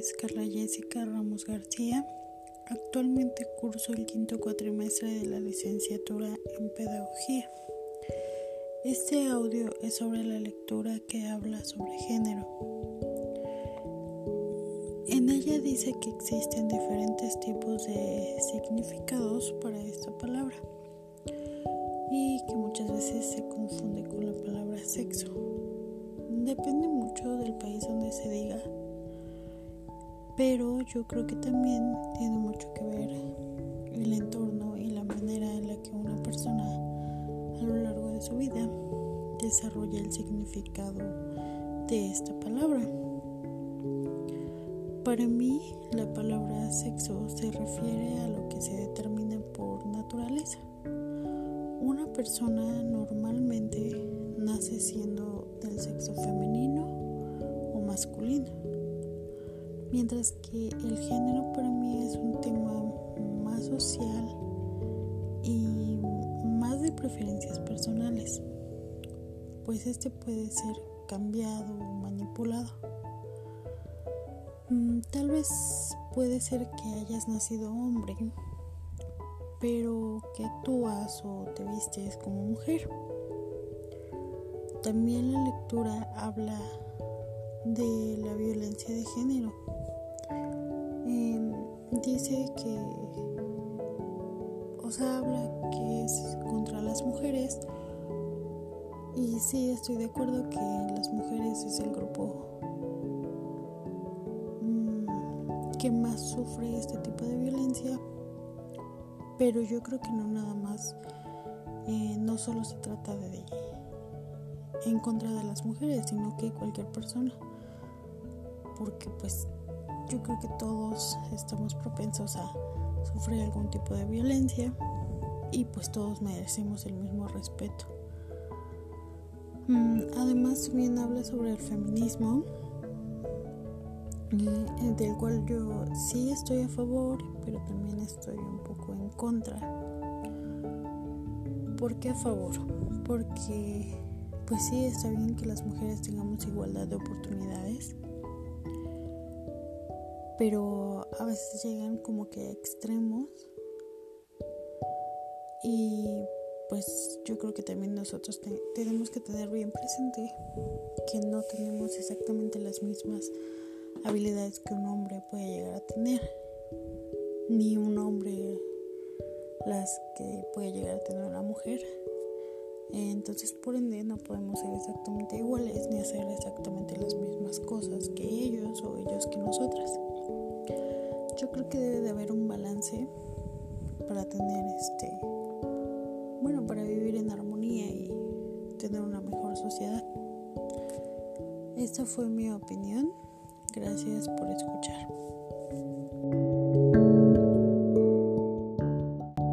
es Carla Jessica Ramos García. Actualmente curso el quinto cuatrimestre de la licenciatura en Pedagogía. Este audio es sobre la lectura que habla sobre género. En ella dice que existen diferentes tipos de significados para esta palabra y que muchas veces se confunde con la palabra sexo. Pero yo creo que también tiene mucho que ver el entorno y la manera en la que una persona a lo largo de su vida desarrolla el significado de esta palabra. Para mí, la palabra sexo se refiere a lo que se determina por naturaleza. Una persona normalmente nace siendo del sexo femenino mientras que el género para mí es un tema más social y más de preferencias personales, pues este puede ser cambiado o manipulado. Mm, tal vez puede ser que hayas nacido hombre, pero que actúas o te vistes como mujer. También la lectura habla de la violencia de género dice que, o sea, habla que es contra las mujeres. Y sí, estoy de acuerdo que las mujeres es el grupo mm, que más sufre este tipo de violencia. Pero yo creo que no nada más, eh, no solo se trata de en contra de las mujeres, sino que cualquier persona. Porque pues yo creo que todos estamos propensos a sufrir algún tipo de violencia y pues todos merecemos el mismo respeto. Mm, además también habla sobre el feminismo, eh, del cual yo sí estoy a favor, pero también estoy un poco en contra. ¿Por qué a favor? Porque pues sí está bien que las mujeres tengamos igualdad de oportunidades pero a veces llegan como que a extremos y pues yo creo que también nosotros tenemos que tener bien presente que no tenemos exactamente las mismas habilidades que un hombre puede llegar a tener, ni un hombre las que puede llegar a tener una mujer. Entonces, por ende, no podemos ser exactamente iguales ni hacer exactamente las mismas cosas que ellos o ellos que nosotras yo creo que debe de haber un balance para tener este, bueno, para vivir en armonía y tener una mejor sociedad. Esta fue mi opinión. Gracias por escuchar.